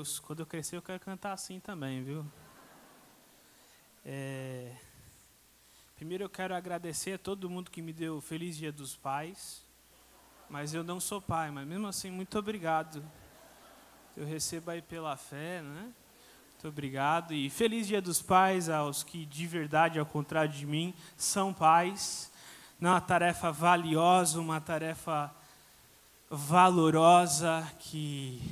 Deus. Quando eu crescer, eu quero cantar assim também, viu? É... Primeiro, eu quero agradecer a todo mundo que me deu Feliz Dia dos Pais. Mas eu não sou pai, mas mesmo assim, muito obrigado. Eu recebo aí pela fé, né? Muito obrigado. E feliz Dia dos Pais aos que de verdade, ao contrário de mim, são pais. Não é uma tarefa valiosa, uma tarefa valorosa que,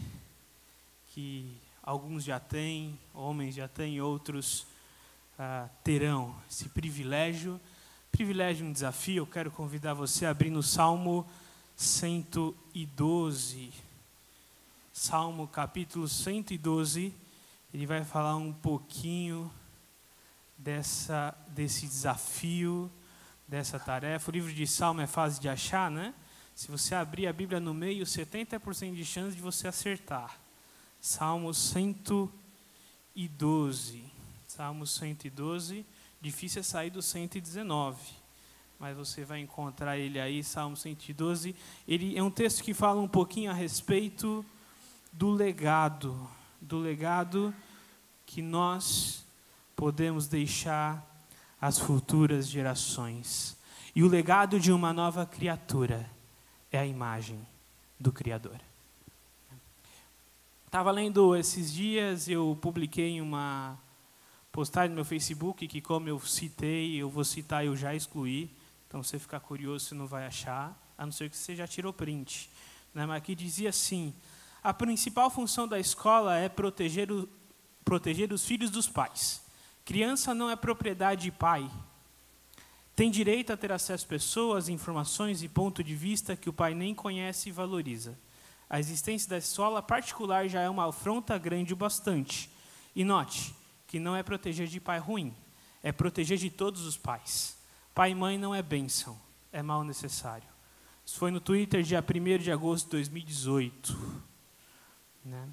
que alguns já têm, homens já têm, outros ah, terão esse privilégio. Privilégio, um desafio. Eu quero convidar você a abrir no Salmo 112. Salmo capítulo 112, ele vai falar um pouquinho dessa, desse desafio, dessa tarefa. O livro de Salmo é fácil de achar, né? Se você abrir a Bíblia no meio, 70% de chance de você acertar. Salmo 112. Salmo 112. Difícil é sair do 119 mas você vai encontrar ele aí, Salmo 112. Ele é um texto que fala um pouquinho a respeito do legado, do legado que nós podemos deixar às futuras gerações. E o legado de uma nova criatura é a imagem do Criador. Estava lendo esses dias, eu publiquei uma postagem no meu Facebook que, como eu citei, eu vou citar, eu já excluí então, você ficar curioso, você não vai achar, a não ser que você já tirou print. Né? Mas aqui dizia assim: a principal função da escola é proteger, o, proteger os filhos dos pais. Criança não é propriedade de pai. Tem direito a ter acesso a pessoas, informações e ponto de vista que o pai nem conhece e valoriza. A existência da escola particular já é uma afronta grande o bastante. E note que não é proteger de pai ruim, é proteger de todos os pais. Pai e mãe não é bênção, é mal necessário. Isso foi no Twitter, dia 1 de agosto de 2018. Né?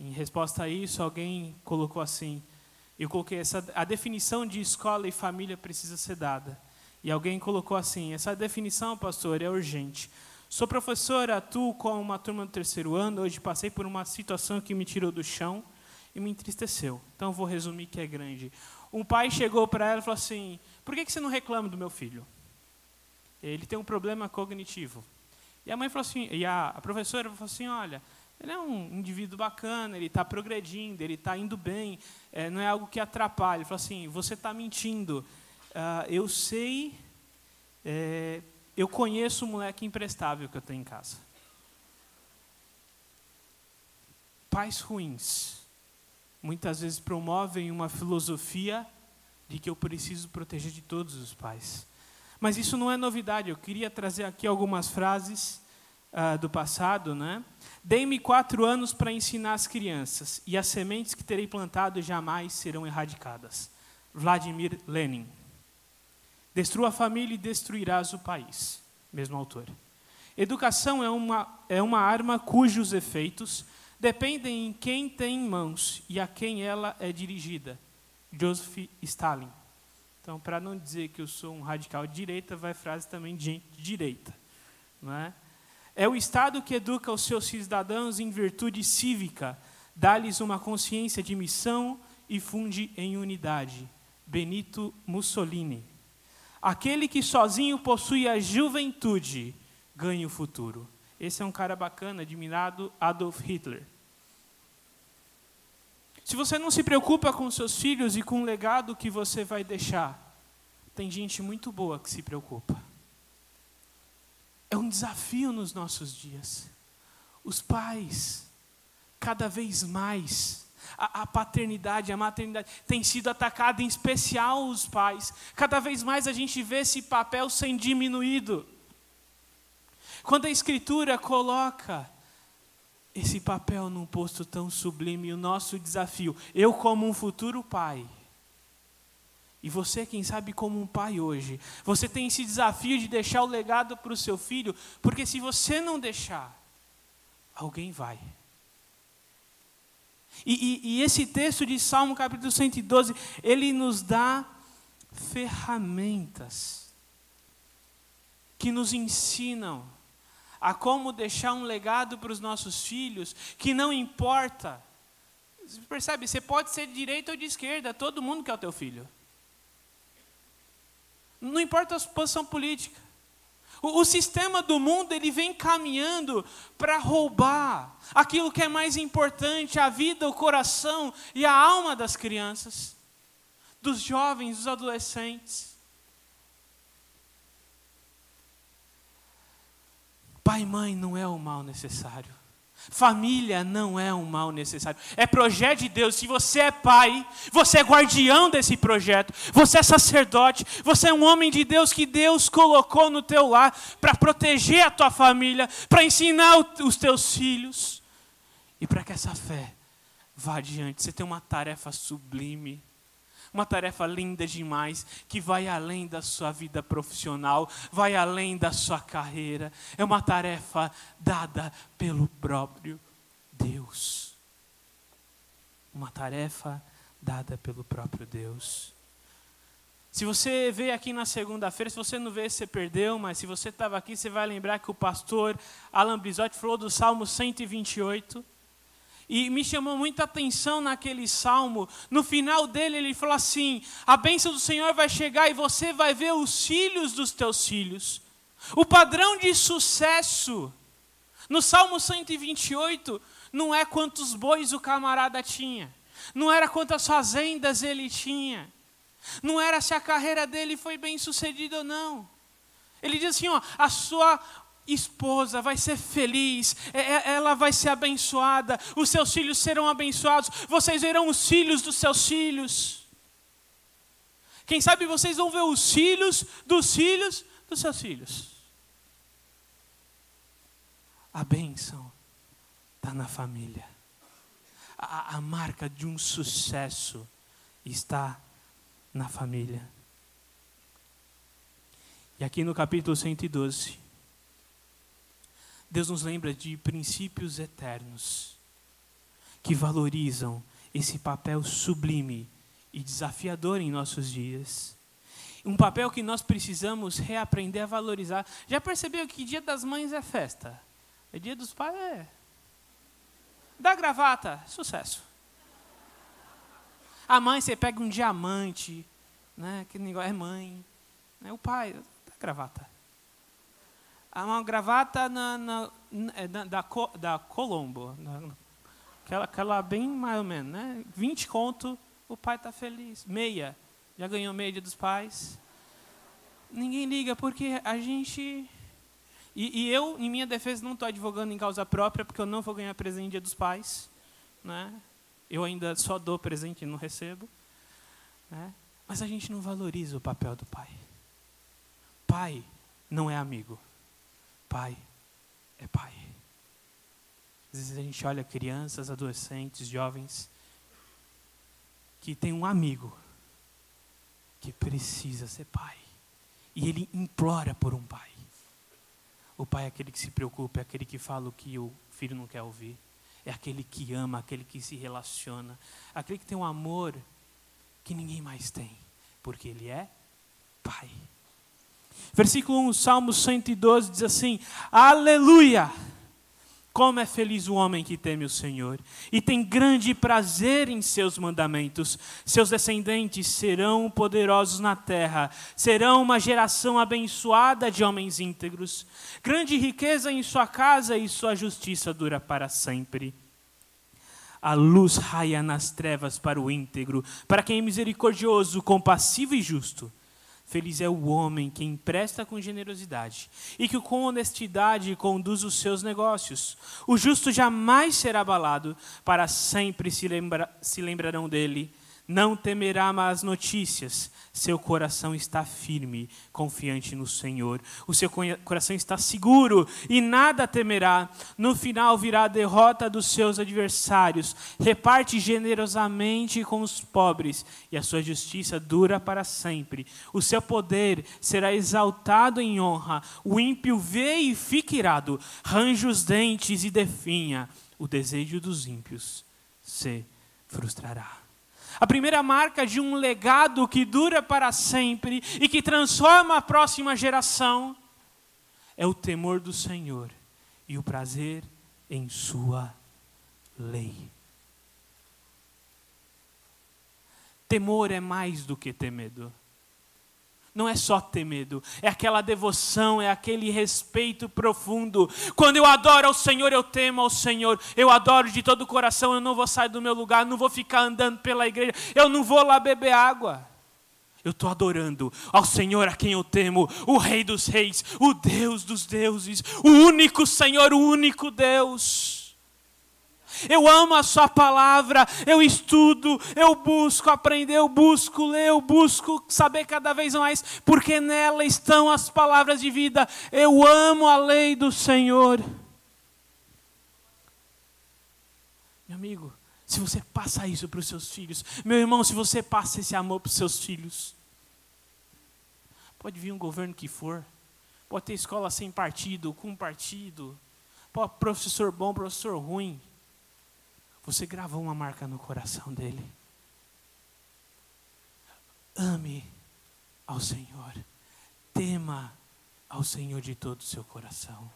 Em resposta a isso, alguém colocou assim: eu coloquei essa, a definição de escola e família precisa ser dada. E alguém colocou assim: essa definição, pastor, é urgente. Sou professora, atuo com uma turma do terceiro ano. Hoje passei por uma situação que me tirou do chão e me entristeceu. Então vou resumir que é grande. Um pai chegou para ela e falou assim: por que, que você não reclama do meu filho? Ele tem um problema cognitivo. E a mãe falou assim, e a, a professora falou assim, olha, ele é um indivíduo bacana, ele está progredindo, ele está indo bem, é, não é algo que atrapalhe. Ele falou assim, você está mentindo. Uh, eu sei, é, eu conheço o moleque imprestável que eu tenho em casa. Pais ruins muitas vezes promovem uma filosofia de que eu preciso proteger de todos os pais. Mas isso não é novidade. Eu queria trazer aqui algumas frases uh, do passado, né? Dei-me quatro anos para ensinar as crianças, e as sementes que terei plantado jamais serão erradicadas. Vladimir Lenin. Destrua a família e destruirás o país. Mesmo autor. Educação é uma, é uma arma cujos efeitos dependem em quem tem em mãos e a quem ela é dirigida. Joseph Stalin. Então, para não dizer que eu sou um radical de direita, vai frase também de gente de direita. Não é? é o Estado que educa os seus cidadãos em virtude cívica, dá-lhes uma consciência de missão e funde em unidade. Benito Mussolini. Aquele que sozinho possui a juventude ganha o futuro. Esse é um cara bacana, admirado Adolf Hitler. Se você não se preocupa com seus filhos e com o legado que você vai deixar, tem gente muito boa que se preocupa. É um desafio nos nossos dias. Os pais, cada vez mais, a, a, paternidade, a maternidade tem sido atacada, em especial os pais. Cada vez mais a gente vê esse papel sendo diminuído. Quando a Escritura coloca esse papel num posto tão sublime, o nosso desafio, eu como um futuro pai, e você, quem sabe, como um pai hoje, você tem esse desafio de deixar o legado para o seu filho, porque se você não deixar, alguém vai. E, e, e esse texto de Salmo capítulo 112, ele nos dá ferramentas que nos ensinam a como deixar um legado para os nossos filhos, que não importa Você percebe? Você pode ser de direita ou de esquerda, todo mundo quer o teu filho. Não importa a posição política. O, o sistema do mundo ele vem caminhando para roubar aquilo que é mais importante, a vida, o coração e a alma das crianças, dos jovens, dos adolescentes. Pai e mãe não é o mal necessário. Família não é um mal necessário, é projeto de Deus. Se você é pai, você é guardião desse projeto, você é sacerdote, você é um homem de Deus que Deus colocou no teu lar para proteger a tua família, para ensinar os teus filhos e para que essa fé vá adiante. Você tem uma tarefa sublime uma tarefa linda demais, que vai além da sua vida profissional, vai além da sua carreira. É uma tarefa dada pelo próprio Deus. Uma tarefa dada pelo próprio Deus. Se você veio aqui na segunda-feira, se você não veio, você perdeu, mas se você estava aqui, você vai lembrar que o pastor Alan Brizotti falou do Salmo 128 e me chamou muita atenção naquele salmo. No final dele, ele falou assim: A bênção do Senhor vai chegar e você vai ver os filhos dos teus filhos. O padrão de sucesso. No Salmo 128, não é quantos bois o camarada tinha, não era quantas fazendas ele tinha, não era se a carreira dele foi bem sucedida ou não. Ele diz assim: ó, a sua esposa vai ser feliz, é, é, ela vai ser abençoada, os seus filhos serão abençoados, vocês verão os filhos dos seus filhos. Quem sabe vocês vão ver os filhos dos filhos dos seus filhos. A bênção está na família. A, a marca de um sucesso está na família. E aqui no capítulo 112, Deus nos lembra de princípios eternos que valorizam esse papel sublime e desafiador em nossos dias. Um papel que nós precisamos reaprender a valorizar. Já percebeu que dia das mães é festa? É dia dos pais é. Da gravata, sucesso. A mãe, você pega um diamante, né? Aquele negócio é mãe. Né? O pai, da gravata uma gravata na, na, é, na, da, da Colombo. aquela, aquela bem mais ou menos, né? 20 conto, o pai está feliz. Meia. Já ganhou meia dos pais. Ninguém liga, porque a gente. E, e eu, em minha defesa, não estou advogando em causa própria, porque eu não vou ganhar presente dia dos pais. Né? Eu ainda só dou presente e não recebo. Né? Mas a gente não valoriza o papel do pai. Pai não é amigo pai é pai. Às vezes a gente olha crianças, adolescentes, jovens, que tem um amigo que precisa ser pai. E ele implora por um pai. O pai é aquele que se preocupa, é aquele que fala o que o filho não quer ouvir. É aquele que ama, aquele que se relaciona, aquele que tem um amor que ninguém mais tem, porque ele é pai. Versículo 1, Salmo 112 diz assim: Aleluia! Como é feliz o homem que teme o Senhor e tem grande prazer em seus mandamentos. Seus descendentes serão poderosos na terra, serão uma geração abençoada de homens íntegros. Grande riqueza em sua casa e sua justiça dura para sempre. A luz raia nas trevas para o íntegro, para quem é misericordioso, compassivo e justo. Feliz é o homem que empresta com generosidade e que com honestidade conduz os seus negócios. O justo jamais será abalado, para sempre se, lembra, se lembrarão dele não temerá más notícias. Seu coração está firme, confiante no Senhor. O seu coração está seguro e nada temerá. No final virá a derrota dos seus adversários. Reparte generosamente com os pobres e a sua justiça dura para sempre. O seu poder será exaltado em honra. O ímpio vê e fica irado, range os dentes e definha. O desejo dos ímpios se frustrará. A primeira marca de um legado que dura para sempre e que transforma a próxima geração é o temor do Senhor e o prazer em Sua lei. Temor é mais do que temedo. Não é só ter medo, é aquela devoção, é aquele respeito profundo. Quando eu adoro ao Senhor, eu temo ao Senhor. Eu adoro de todo o coração, eu não vou sair do meu lugar, não vou ficar andando pela igreja, eu não vou lá beber água. Eu estou adorando ao Senhor a quem eu temo, o Rei dos Reis, o Deus dos deuses, o único Senhor, o único Deus. Eu amo a Sua palavra, eu estudo, eu busco aprender, eu busco ler, eu busco saber cada vez mais, porque nela estão as palavras de vida. Eu amo a lei do Senhor. Meu amigo, se você passa isso para os seus filhos, meu irmão, se você passa esse amor para os seus filhos, pode vir um governo que for, pode ter escola sem partido, com partido, pode professor bom, professor ruim você gravou uma marca no coração dele. Ame ao Senhor. Tema ao Senhor de todo o seu coração.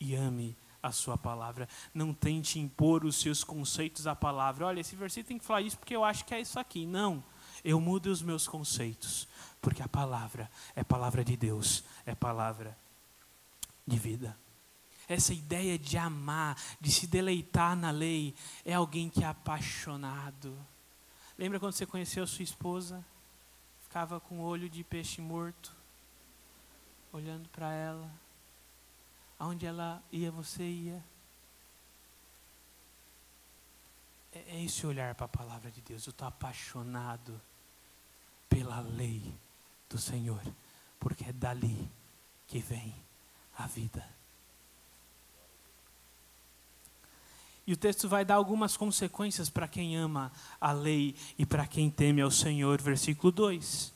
E ame a sua palavra. Não tente impor os seus conceitos à palavra. Olha, esse versículo tem que falar isso porque eu acho que é isso aqui. Não. Eu mudo os meus conceitos. Porque a palavra é palavra de Deus, é palavra de vida. Essa ideia de amar, de se deleitar na lei, é alguém que é apaixonado. Lembra quando você conheceu sua esposa? Ficava com o olho de peixe morto, olhando para ela. Aonde ela ia, você ia. É, é esse olhar para a palavra de Deus. Eu estou apaixonado pela lei do Senhor, porque é dali que vem a vida. E o texto vai dar algumas consequências para quem ama a lei e para quem teme ao Senhor. Versículo 2: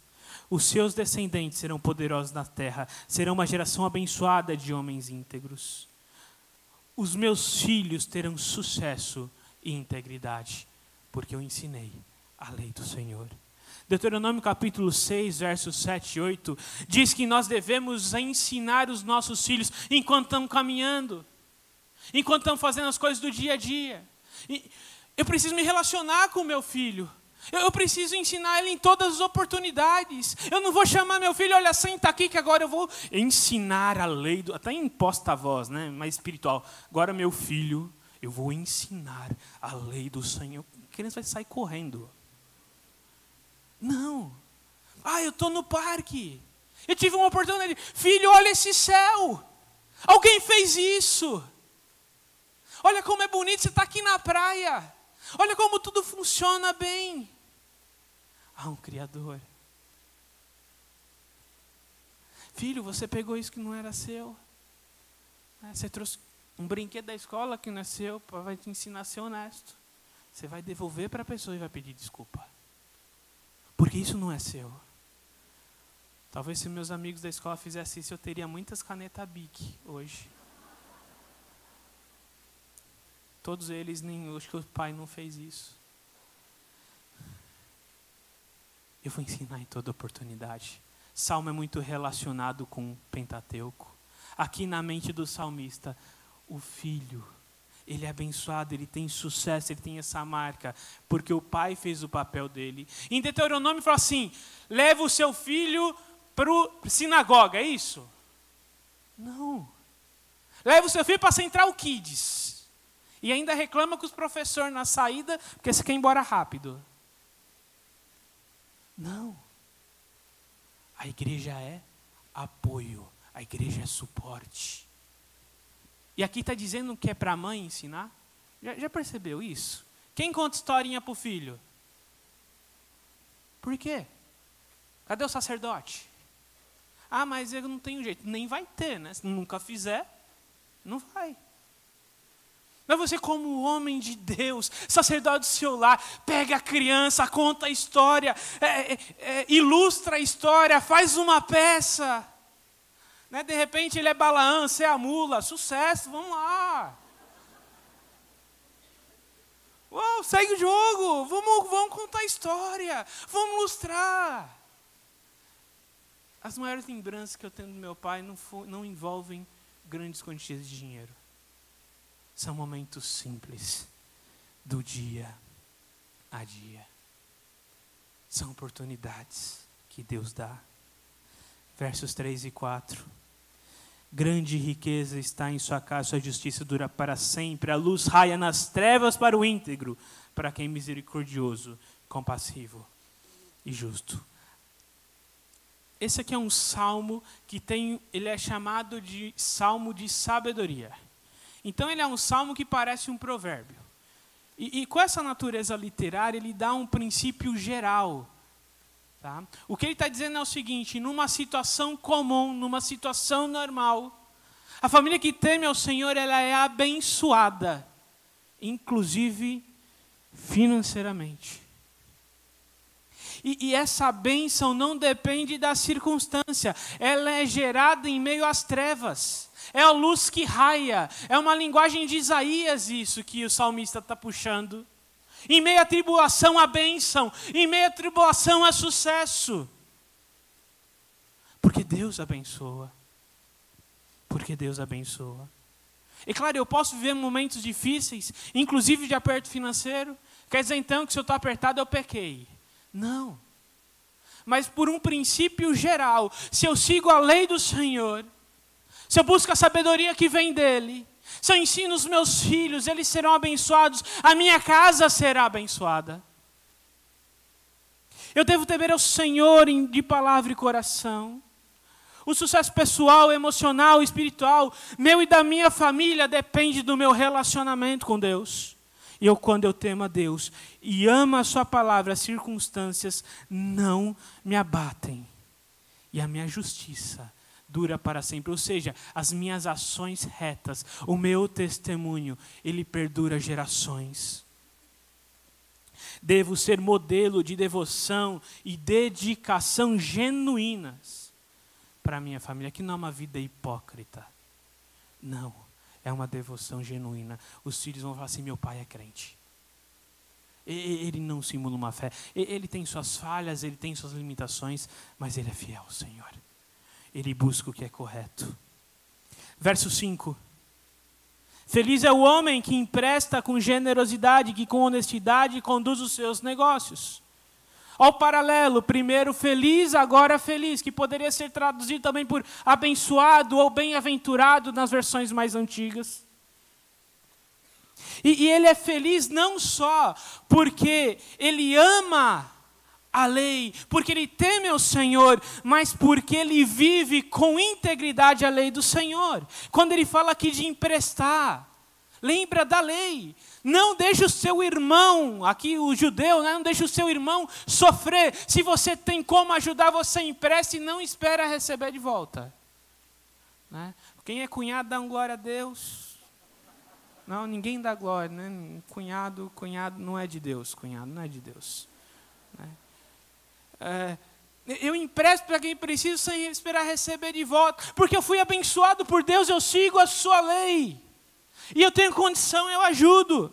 Os seus descendentes serão poderosos na terra, serão uma geração abençoada de homens íntegros. Os meus filhos terão sucesso e integridade, porque eu ensinei a lei do Senhor. Deuteronômio capítulo 6, versos 7 e 8, diz que nós devemos ensinar os nossos filhos enquanto estão caminhando enquanto estamos fazendo as coisas do dia a dia. Eu preciso me relacionar com o meu filho. Eu preciso ensinar ele em todas as oportunidades. Eu não vou chamar meu filho, olha, senta aqui que agora eu vou ensinar a lei, do, até imposta a voz, né, mais espiritual. Agora meu filho, eu vou ensinar a lei do Senhor. A criança vai sair correndo. Não. Ah, eu estou no parque. Eu tive uma oportunidade. Filho, olha esse céu. Alguém fez isso. Olha como é bonito, você está aqui na praia. Olha como tudo funciona bem. Há um Criador. Filho, você pegou isso que não era seu. Né, você trouxe um brinquedo da escola que não é seu, vai te ensinar a ser honesto. Você vai devolver para a pessoa e vai pedir desculpa. Porque isso não é seu. Talvez se meus amigos da escola fizessem isso, eu teria muitas canetas Bic hoje. Todos eles, nem acho que o pai não fez isso. Eu vou ensinar em toda oportunidade. Salmo é muito relacionado com Pentateuco. Aqui na mente do salmista, o filho, ele é abençoado, ele tem sucesso, ele tem essa marca, porque o pai fez o papel dele. Em Deuteronômio fala assim: leva o seu filho para a sinagoga, é isso? Não. Leva o seu filho para Central Kids. E ainda reclama com os professores na saída, porque você quer ir embora rápido. Não. A igreja é apoio, a igreja é suporte. E aqui está dizendo que é para a mãe ensinar? Já, já percebeu isso? Quem conta historinha para o filho? Por quê? Cadê o sacerdote? Ah, mas eu não tenho jeito. Nem vai ter, né? Se nunca fizer, não vai. Mas você, como homem de Deus, sacerdote do seu lar, pega a criança, conta a história, é, é, é, ilustra a história, faz uma peça. Né? De repente ele é Balaã, você é a mula, sucesso, vamos lá. Uou, segue o jogo, vamos, vamos contar a história, vamos ilustrar. As maiores lembranças que eu tenho do meu pai não, for, não envolvem grandes quantias de dinheiro são momentos simples do dia a dia. São oportunidades que Deus dá. Versos 3 e 4. Grande riqueza está em sua casa, sua justiça dura para sempre. A luz raia nas trevas para o íntegro, para quem é misericordioso, compassivo e justo. Esse aqui é um salmo que tem, ele é chamado de salmo de sabedoria. Então ele é um salmo que parece um provérbio. E, e com essa natureza literária, ele dá um princípio geral. Tá? O que ele está dizendo é o seguinte: numa situação comum, numa situação normal, a família que teme ao Senhor ela é abençoada, inclusive financeiramente. E, e, essa bênção não depende da circunstância, ela é gerada em meio às trevas. É a luz que raia, é uma linguagem de Isaías isso que o salmista está puxando. Em meio à tribulação, a bênção, em meio à tribulação, a sucesso. Porque Deus abençoa. Porque Deus abençoa. E claro, eu posso viver momentos difíceis, inclusive de aperto financeiro. Quer dizer então que se eu estou apertado, eu pequei. Não. Mas por um princípio geral, se eu sigo a lei do Senhor, se eu busco a sabedoria que vem dele, se eu ensino os meus filhos, eles serão abençoados, a minha casa será abençoada. Eu devo temer ao Senhor de palavra e coração. O sucesso pessoal, emocional, espiritual, meu e da minha família depende do meu relacionamento com Deus. E eu, quando eu temo a Deus e amo a Sua palavra, as circunstâncias não me abatem. E a minha justiça dura para sempre. Ou seja, as minhas ações retas, o meu testemunho, ele perdura gerações. Devo ser modelo de devoção e dedicação genuínas para minha família, que não é uma vida hipócrita. Não é uma devoção genuína. Os filhos vão falar assim: meu pai é crente. Ele não simula uma fé. Ele tem suas falhas, ele tem suas limitações, mas ele é fiel ao Senhor. Ele busca o que é correto. Verso 5. Feliz é o homem que empresta com generosidade, que com honestidade conduz os seus negócios. Ao paralelo, primeiro feliz, agora feliz, que poderia ser traduzido também por abençoado ou bem-aventurado nas versões mais antigas. E, e, ele é feliz não só porque ele ama a lei, porque ele teme ao Senhor, mas porque ele vive com integridade a lei do Senhor. Quando ele fala aqui de emprestar, lembra da lei. Não deixe o seu irmão, aqui o judeu, né? não deixe o seu irmão sofrer. Se você tem como ajudar, você empresta e não espera receber de volta. Né? Quem é cunhado dá um glória a Deus. Não, ninguém dá glória, né? Cunhado, cunhado não é de Deus, cunhado não é de Deus. Né? É, eu empresto para quem precisa sem esperar receber de volta, porque eu fui abençoado por Deus, eu sigo a sua lei. E eu tenho condição, eu ajudo.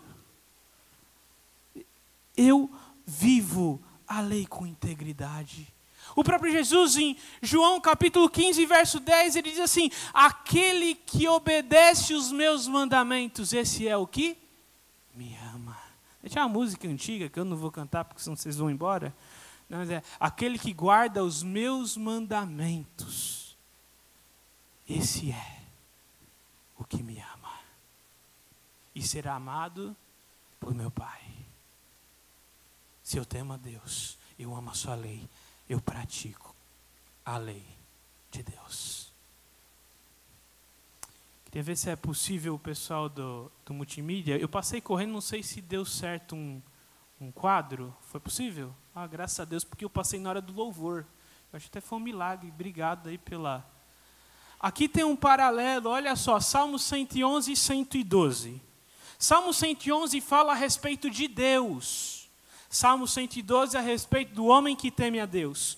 Eu vivo a lei com integridade. O próprio Jesus, em João capítulo 15, verso 10, ele diz assim: Aquele que obedece os meus mandamentos, esse é o que me ama. Tinha uma música antiga que eu não vou cantar porque senão vocês vão embora. Mas é aquele que guarda os meus mandamentos, esse é o que me ama e será amado por meu Pai. Se eu temo a Deus, eu amo a Sua lei, eu pratico a lei de Deus. Queria ver se é possível o pessoal do, do multimídia. Eu passei correndo, não sei se deu certo um, um quadro. Foi possível? Ah, graças a Deus, porque eu passei na hora do louvor. Eu acho que até foi um milagre. Obrigado aí pela. Aqui tem um paralelo, olha só, Salmos 111 e 112. Salmo 111 fala a respeito de Deus. Salmo 112 a respeito do homem que teme a Deus.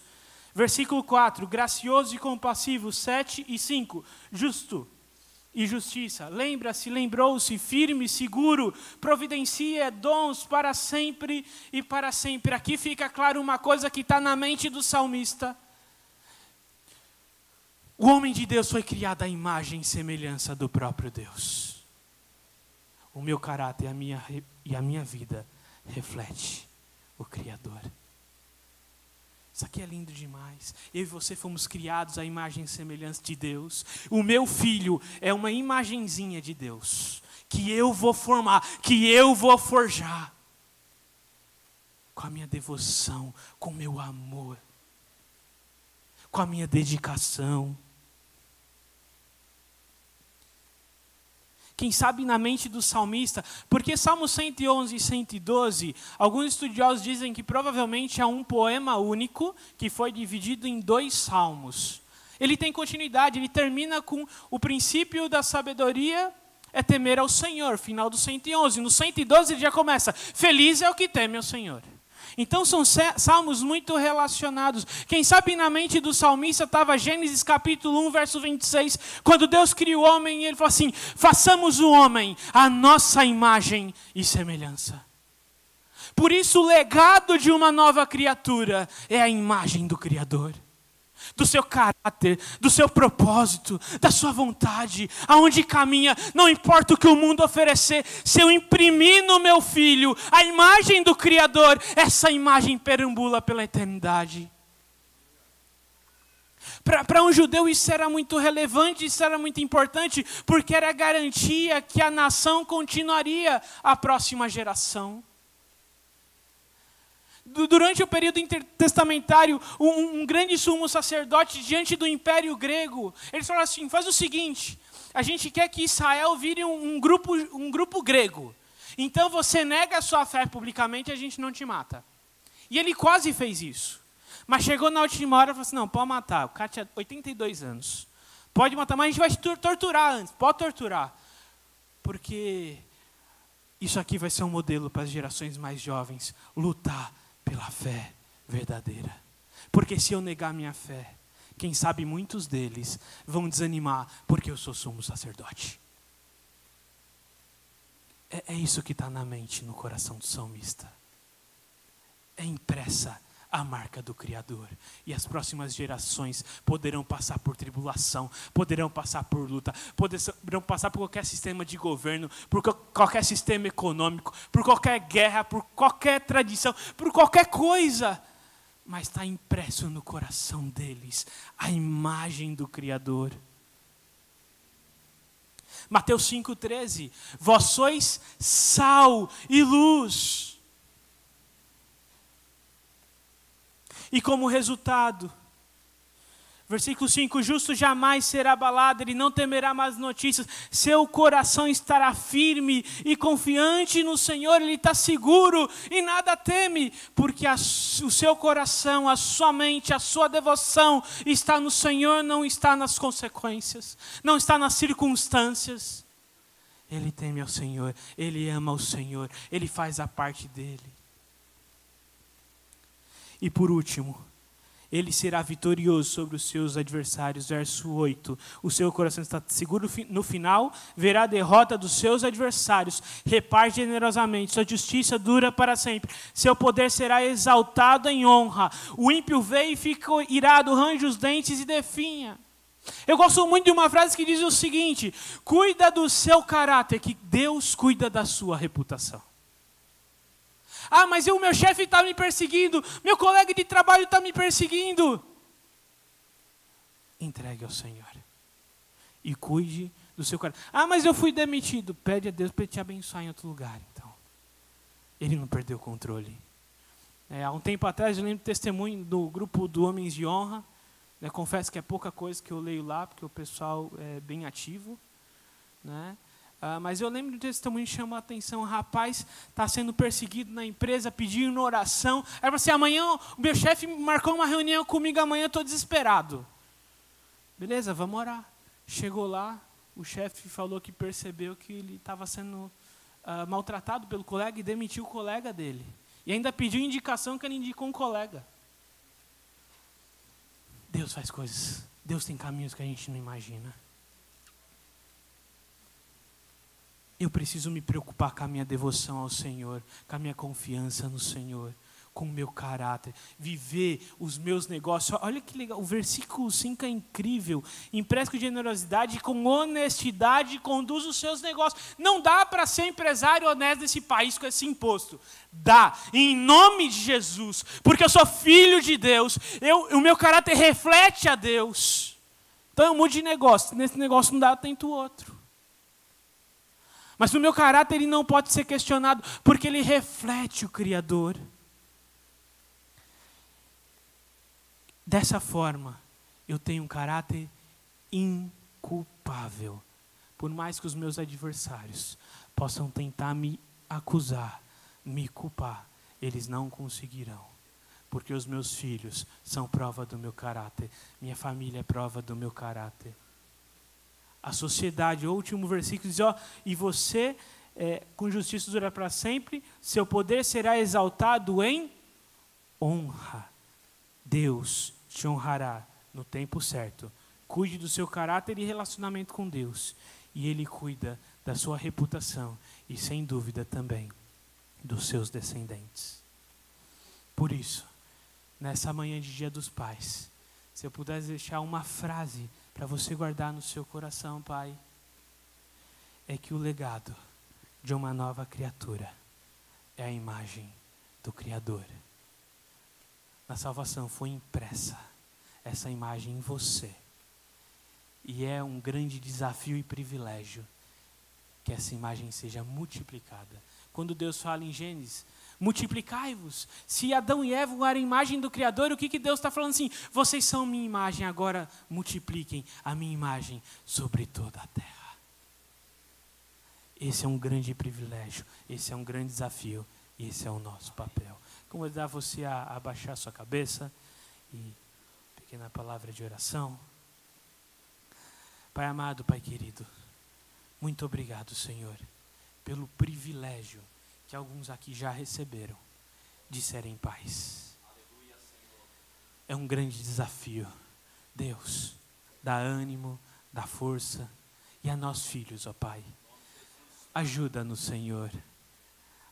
Versículo 4: gracioso e compassivo. 7 e 5: justo e justiça. Lembra-se, lembrou-se, firme, seguro, providencia dons para sempre e para sempre. Aqui fica claro uma coisa que está na mente do salmista. O homem de Deus foi criado à imagem e semelhança do próprio Deus o meu caráter a minha, e a minha vida reflete o Criador. Isso aqui é lindo demais. Eu e você fomos criados à imagem e semelhança de Deus. O meu filho é uma imagenzinha de Deus que eu vou formar, que eu vou forjar. Com a minha devoção, com o meu amor, com a minha dedicação. Quem sabe na mente do salmista, porque Salmo 111 e 112, alguns estudiosos dizem que provavelmente é um poema único que foi dividido em dois salmos. Ele tem continuidade, ele termina com o princípio da sabedoria é temer ao Senhor, final do 111. No 112 ele já começa: Feliz é o que teme ao Senhor. Então são salmos muito relacionados. Quem sabe na mente do salmista estava Gênesis capítulo 1, verso 26, quando Deus cria o homem e ele falou assim: façamos o homem a nossa imagem e semelhança. Por isso, o legado de uma nova criatura é a imagem do Criador do seu caráter, do seu propósito, da sua vontade, aonde caminha, não importa o que o mundo oferecer, se eu imprimir no meu filho a imagem do Criador, essa imagem perambula pela eternidade. Para um judeu isso era muito relevante, isso era muito importante, porque era garantia que a nação continuaria a próxima geração durante o período intertestamentário, um, um, grande sumo sacerdote diante do império grego, eles falaram assim: faz o seguinte, a gente quer que Israel vire um, um grupo, um grupo grego. Então você nega a sua fé publicamente e a gente não te mata. E ele quase fez isso. Mas chegou na última hora e falou assim: não, pode matar. O cara tinha 82 anos. Pode matar, mas a gente vai torturar antes. Pode torturar. Porque isso aqui vai ser um modelo para as gerações mais jovens lutar pela fé verdadeira. Porque se eu negar minha fé, quem sabe muitos deles vão desanimar porque eu sou sumo sacerdote. É, é isso que está na mente, no coração do salmista. É impressa a marca do Criador. E as próximas gerações poderão passar por tribulação, poderão passar por luta, poderão passar por qualquer sistema de governo, por qualquer sistema econômico, por qualquer guerra, por qualquer tradição, por qualquer coisa. Mas está impresso no coração deles a imagem do Criador. Mateus 5,13: Vós sois sal e luz. E como resultado, versículo 5: justo jamais será abalado, ele não temerá mais notícias, seu coração estará firme e confiante no Senhor, ele está seguro e nada teme, porque a, o seu coração, a sua mente, a sua devoção está no Senhor, não está nas consequências, não está nas circunstâncias. Ele teme ao Senhor, ele ama o Senhor, ele faz a parte dele. E por último, ele será vitorioso sobre os seus adversários. Verso 8. O seu coração está seguro no final, verá a derrota dos seus adversários, reparte generosamente, sua justiça dura para sempre, seu poder será exaltado em honra. O ímpio veio e fica irado, range os dentes e definha. Eu gosto muito de uma frase que diz o seguinte: cuida do seu caráter, que Deus cuida da sua reputação. Ah, mas o meu chefe está me perseguindo, meu colega de trabalho está me perseguindo. Entregue ao Senhor e cuide do seu coração. Ah, mas eu fui demitido. Pede a Deus para te abençoar em outro lugar, então. Ele não perdeu o controle. É, há um tempo atrás eu lembro do testemunho do grupo do Homens de Honra. Né, confesso que é pouca coisa que eu leio lá, porque o pessoal é bem ativo. Né? Ah, mas eu lembro do testemunho que chamou a atenção. O rapaz está sendo perseguido na empresa, pedindo oração. Aí você, assim, amanhã o meu chefe marcou uma reunião comigo, amanhã estou desesperado. Beleza, vamos orar. Chegou lá, o chefe falou que percebeu que ele estava sendo uh, maltratado pelo colega e demitiu o colega dele. E ainda pediu indicação que ele indicou um colega. Deus faz coisas. Deus tem caminhos que a gente não imagina. Eu preciso me preocupar com a minha devoção ao Senhor, com a minha confiança no Senhor, com o meu caráter, viver os meus negócios. Olha que legal, o versículo 5 é incrível. Empresta generosidade, com honestidade, conduz os seus negócios. Não dá para ser empresário honesto nesse país com esse imposto. Dá, em nome de Jesus, porque eu sou filho de Deus, eu, o meu caráter reflete a Deus. Então eu mudo de negócio, nesse negócio não dá, tento outro. Mas o meu caráter ele não pode ser questionado, porque ele reflete o Criador. Dessa forma, eu tenho um caráter inculpável. Por mais que os meus adversários possam tentar me acusar, me culpar, eles não conseguirão. Porque os meus filhos são prova do meu caráter, minha família é prova do meu caráter a sociedade. O último versículo diz: ó, e você, é, com justiça dura para sempre, seu poder será exaltado em honra. Deus te honrará no tempo certo. Cuide do seu caráter e relacionamento com Deus. E Ele cuida da sua reputação e, sem dúvida, também dos seus descendentes. Por isso, nessa manhã de Dia dos Pais, se eu pudesse deixar uma frase para você guardar no seu coração, Pai, é que o legado de uma nova criatura é a imagem do Criador. Na salvação foi impressa essa imagem em você. E é um grande desafio e privilégio que essa imagem seja multiplicada. Quando Deus fala em Gênesis, multiplicai-vos. Se Adão e Eva eram a imagem do Criador, o que, que Deus está falando assim? Vocês são minha imagem, agora multipliquem a minha imagem sobre toda a terra. Esse é um grande privilégio, esse é um grande desafio, esse é o nosso papel. Convidar você a abaixar sua cabeça e pequena palavra de oração. Pai amado, Pai querido, muito obrigado, Senhor, pelo privilégio que alguns aqui já receberam de serem pais. É um grande desafio. Deus, dá ânimo, dá força. E a nós filhos, ó Pai, ajuda-nos, Senhor,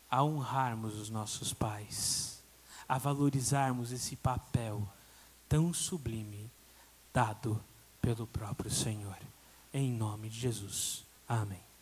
a honrarmos os nossos pais, a valorizarmos esse papel tão sublime dado pelo próprio Senhor. Em nome de Jesus. Amém.